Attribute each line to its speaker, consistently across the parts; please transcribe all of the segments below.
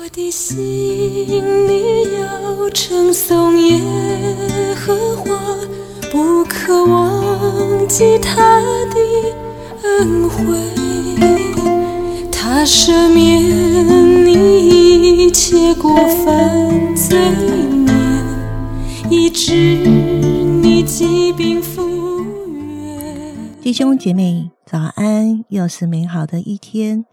Speaker 1: 我的心里要称颂耶和华，不可忘记他的恩惠。他赦免你一切过犯罪孽，医治你疾病复原。
Speaker 2: 弟兄姐妹，早安！又是美好的一天。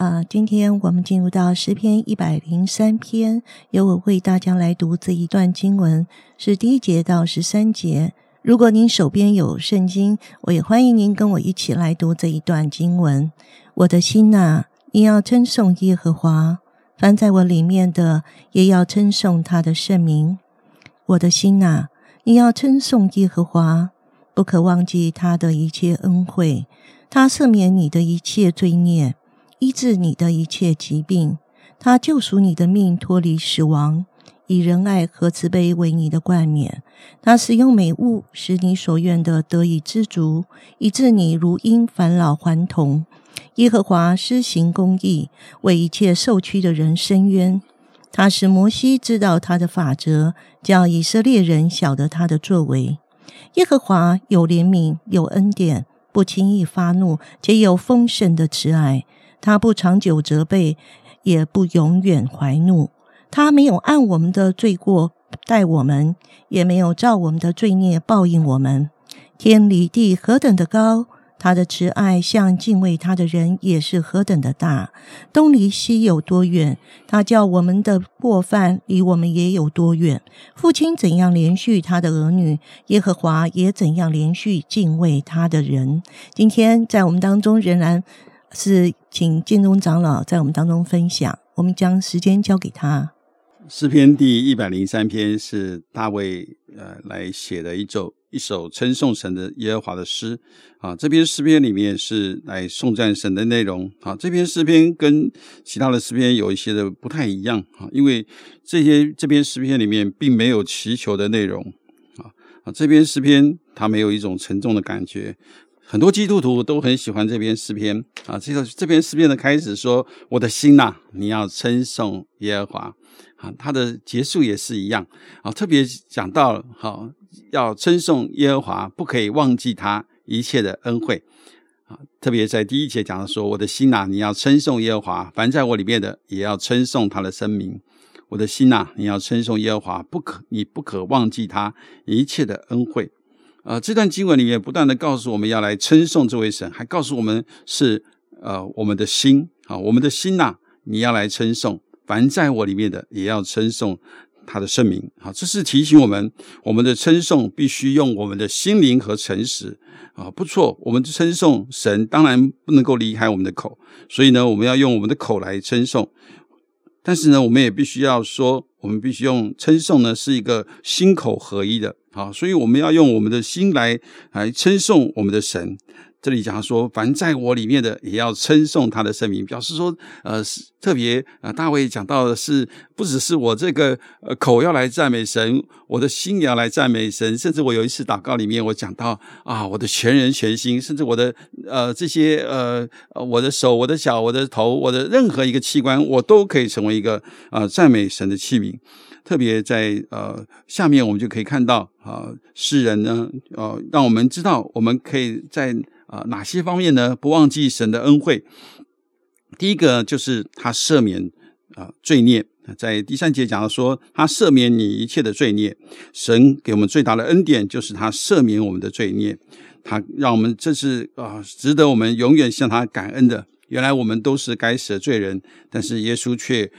Speaker 2: 啊，今天我们进入到诗篇一百零三篇，由我为大家来读这一段经文，是第一节到十三节。如果您手边有圣经，我也欢迎您跟我一起来读这一段经文。我的心呐，你要称颂耶和华；凡在我里面的，也要称颂他的圣名。我的心呐，你要称颂耶和华，不可忘记他的一切恩惠，他赦免你的一切罪孽。医治你的一切疾病，他救赎你的命脱离死亡，以仁爱和慈悲为你的冠冕。他使用美物使你所愿的得以知足，以致你如婴返老还童。耶和华施行公义，为一切受屈的人伸冤。他使摩西知道他的法则，叫以色列人晓得他的作为。耶和华有怜悯，有恩典，不轻易发怒，且有丰盛的慈爱。他不长久责备，也不永远怀怒。他没有按我们的罪过待我们，也没有照我们的罪孽报应我们。天离地何等的高，他的慈爱向敬畏他的人也是何等的大。东离西有多远？他叫我们的过犯离我们也有多远？父亲怎样连续他的儿女，耶和华也怎样连续敬畏他的人。今天在我们当中仍然。是，请建中长老在我们当中分享。我们将时间交给他。
Speaker 3: 诗篇第一百零三篇是大卫呃来写的一首一首称颂神的耶和华的诗啊。这篇诗篇里面是来颂赞神的内容啊。这篇诗篇跟其他的诗篇有一些的不太一样啊，因为这些这篇诗篇里面并没有祈求的内容啊啊。这篇诗篇它没有一种沉重的感觉。很多基督徒都很喜欢这篇诗篇啊，这个这篇诗篇的开始说：“我的心呐，你要称颂耶和华。”啊，它的结束也是一样啊，特别讲到好要称颂耶和华，不可以忘记他一切的恩惠啊。特别在第一节讲的说：“我的心呐，你要称颂耶和华，凡在我里面的也要称颂他的生名。我的心呐，你要称颂耶和华，不可你不可忘记他一切的恩惠。”啊，这段经文里面不断的告诉我们要来称颂这位神，还告诉我们是呃我们的心啊，我们的心呐，你要来称颂，凡在我里面的也要称颂他的圣名。好，这是提醒我们，我们的称颂必须用我们的心灵和诚实啊，不错，我们称颂神当然不能够离开我们的口，所以呢，我们要用我们的口来称颂，但是呢，我们也必须要说，我们必须用称颂呢，是一个心口合一的。啊，所以我们要用我们的心来来称颂我们的神。这里讲说，凡在我里面的，也要称颂他的圣名，表示说，呃，是特别啊。大卫讲到的是，不只是我这个呃口要来赞美神，我的心也要来赞美神。甚至我有一次祷告里面，我讲到啊，我的全人全心，甚至我的呃这些呃我的手、我的脚、我的头、我的任何一个器官，我都可以成为一个啊赞美神的器皿。特别在呃下面，我们就可以看到啊，诗人呢，呃，让我们知道我们可以在啊哪些方面呢，不忘记神的恩惠。第一个就是他赦免啊罪孽，在第三节讲到说，他赦免你一切的罪孽。神给我们最大的恩典就是他赦免我们的罪孽，他让我们这是啊值得我们永远向他感恩的。原来我们都是该死的罪人，但是耶稣却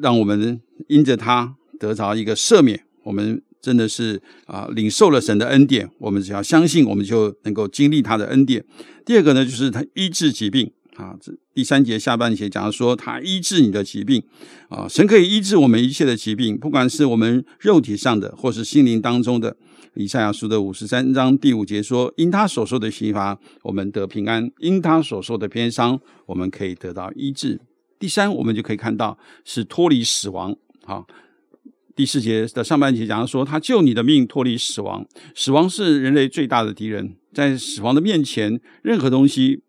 Speaker 3: 让我们因着他得着一个赦免。我们真的是啊，领受了神的恩典。我们只要相信，我们就能够经历他的恩典。第二个呢，就是他医治疾病啊。这第三节下半节讲说，他医治你的疾病啊。神可以医治我们一切的疾病，不管是我们肉体上的，或是心灵当中的。以赛亚书的五十三章第五节说：“因他所受的刑罚，我们得平安；因他所受的偏伤，我们可以得到医治。”第三，我们就可以看到是脱离死亡。好，第四节的上半节讲说，他救你的命脱离死亡。死亡是人类最大的敌人，在死亡的面前，任何东西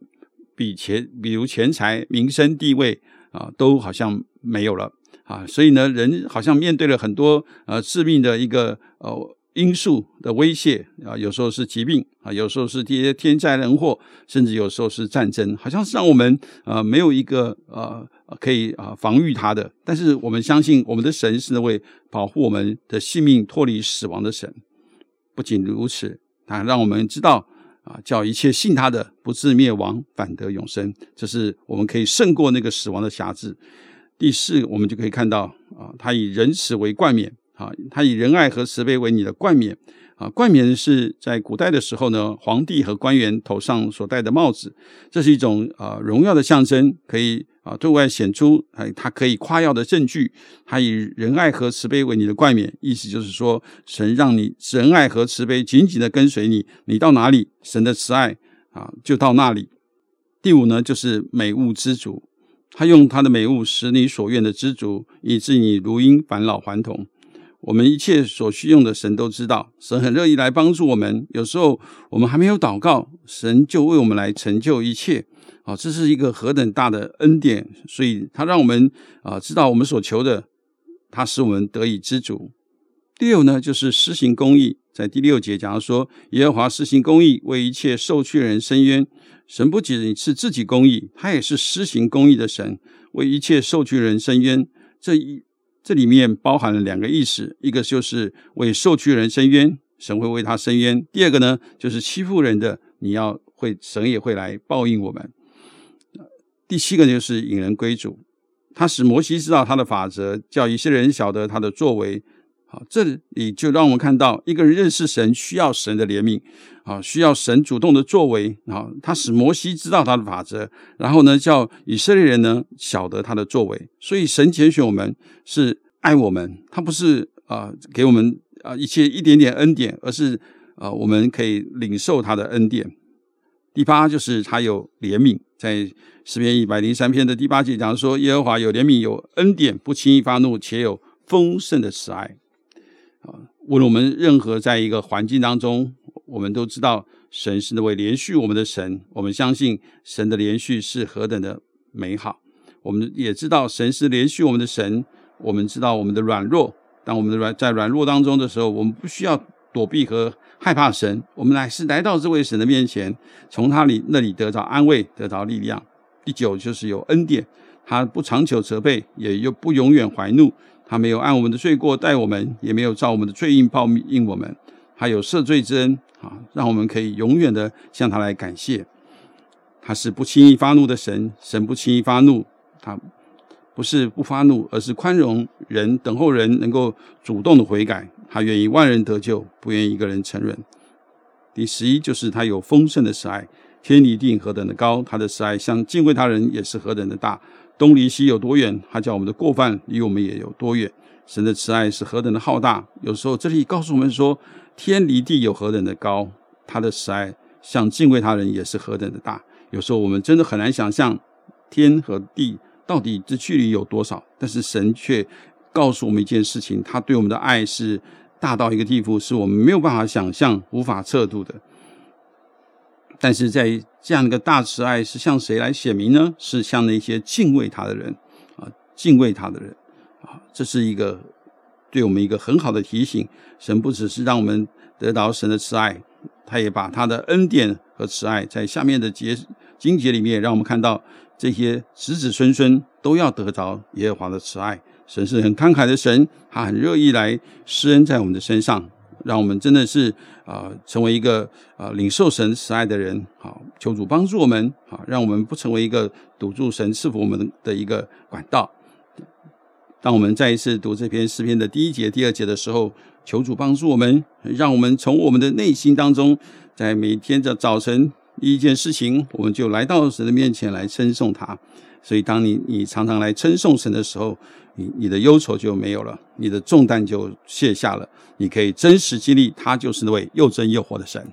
Speaker 3: 比钱，比如钱财、名声、地位啊，都好像没有了啊，所以呢，人好像面对了很多呃致命的一个呃因素的威胁啊，有时候是疾病啊，有时候是这些天灾人祸，甚至有时候是战争，好像是让我们呃没有一个呃可以啊防御它的。但是我们相信我们的神是那位保护我们的性命脱离死亡的神。不仅如此，啊，让我们知道啊，叫一切信他的不至灭亡，反得永生。这是我们可以胜过那个死亡的辖制。第四，我们就可以看到啊，他以仁慈为冠冕，啊，他以仁爱和慈悲为你的冠冕，啊，冠冕是在古代的时候呢，皇帝和官员头上所戴的帽子，这是一种啊荣耀的象征，可以啊对外显出，哎，他可以夸耀的证据。他以仁爱和慈悲为你的冠冕，意思就是说，神让你仁爱和慈悲紧紧的跟随你，你到哪里，神的慈爱啊就到那里。第五呢，就是美物知足。他用他的美物使你所愿的知足，以致你如因返老还童。我们一切所需用的，神都知道。神很乐意来帮助我们。有时候我们还没有祷告，神就为我们来成就一切。啊，这是一个何等大的恩典！所以，他让我们啊知道我们所求的，他使我们得以知足。第六呢，就是施行公义。在第六节讲说，耶和华施行公义，为一切受屈人伸冤。神不仅是自己公义，他也是施行公义的神，为一切受屈人伸冤。这一这里面包含了两个意思：一个就是为受屈人伸冤，神会为他伸冤；第二个呢，就是欺负人的，你要会神也会来报应我们。第七个就是引人归主，他使摩西知道他的法则，叫一些人晓得他的作为。好，这里就让我们看到，一个人认识神需要神的怜悯，啊，需要神主动的作为，啊，他使摩西知道他的法则，然后呢，叫以色列人呢晓得他的作为。所以神拣选我们是爱我们，他不是啊给我们啊一切一点点恩典，而是啊我们可以领受他的恩典。第八就是他有怜悯，在诗篇一百零三篇的第八节讲说，耶和华有怜悯，有恩典，不轻易发怒，且有丰盛的慈爱。无论我们任何在一个环境当中，我们都知道神是那位连续我们的神。我们相信神的连续是何等的美好。我们也知道神是连续我们的神。我们知道我们的软弱，当我们的软在软弱当中的时候，我们不需要躲避和害怕神。我们乃是来到这位神的面前，从他里那里得到安慰，得到力量。第九就是有恩典，他不长久责备，也又不永远怀怒。他没有按我们的罪过待我们，也没有照我们的罪应报应我们。他有赦罪之恩啊，让我们可以永远的向他来感谢。他是不轻易发怒的神，神不轻易发怒，他不是不发怒，而是宽容人，等候人能够主动的悔改。他愿意万人得救，不愿意一个人承认。第十一就是他有丰盛的慈爱，天离地何等的高，他的慈爱像敬畏他人也是何等的大。东离西有多远？他叫我们的过犯离我们也有多远。神的慈爱是何等的浩大。有时候这里告诉我们说，天离地有何等的高，他的慈爱像敬畏他人也是何等的大。有时候我们真的很难想象天和地到底这距离有多少，但是神却告诉我们一件事情：他对我们的爱是大到一个地步，是我们没有办法想象、无法测度的。但是在这样一个大慈爱是向谁来显明呢？是向那些敬畏他的人啊，敬畏他的人啊，这是一个对我们一个很好的提醒。神不只是让我们得到神的慈爱，他也把他的恩典和慈爱在下面的节经节里面，让我们看到这些子子孙孙都要得着耶和华的慈爱。神是很慷慨的神，他很乐意来施恩在我们的身上。让我们真的是啊，成为一个啊领受神慈爱的人。好，求主帮助我们，好，让我们不成为一个堵住神赐福我们的一个管道。当我们再一次读这篇诗篇的第一节、第二节的时候，求主帮助我们，让我们从我们的内心当中，在每天的早晨第一件事情，我们就来到神的面前来称颂他。所以，当你你常常来称颂神的时候，你你的忧愁就没有了，你的重担就卸下了，你可以真实激励他就是那位又真又活的神。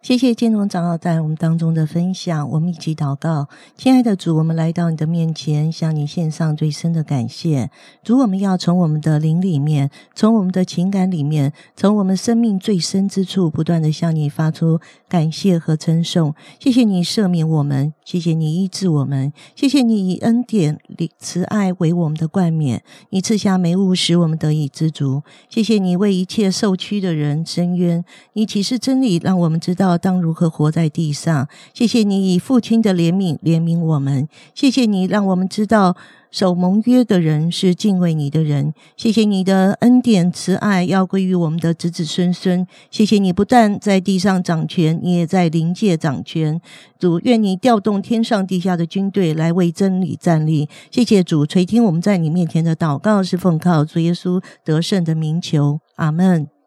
Speaker 2: 谢谢建龙长老在我们当中的分享，我们一起祷告，亲爱的主，我们来到你的面前，向你献上最深的感谢。主，我们要从我们的灵里面，从我们的情感里面，从我们生命最深之处，不断的向你发出感谢和称颂。谢谢你赦免我们，谢谢你医治我们，谢谢你以恩典、慈爱为我们的冠冕，你赐下美物使我们得以知足。谢谢你为一切受屈的人伸冤，你启示真理，让我们知道道。当如何活在地上？谢谢你以父亲的怜悯怜悯我们，谢谢你让我们知道守盟约的人是敬畏你的人。谢谢你的恩典慈爱要归于我们的子子孙孙。谢谢你不但在地上掌权，你也在灵界掌权。主，愿你调动天上地下的军队来为真理站立。谢谢主垂听我们在你面前的祷告，是奉靠主耶稣得胜的名求。阿门。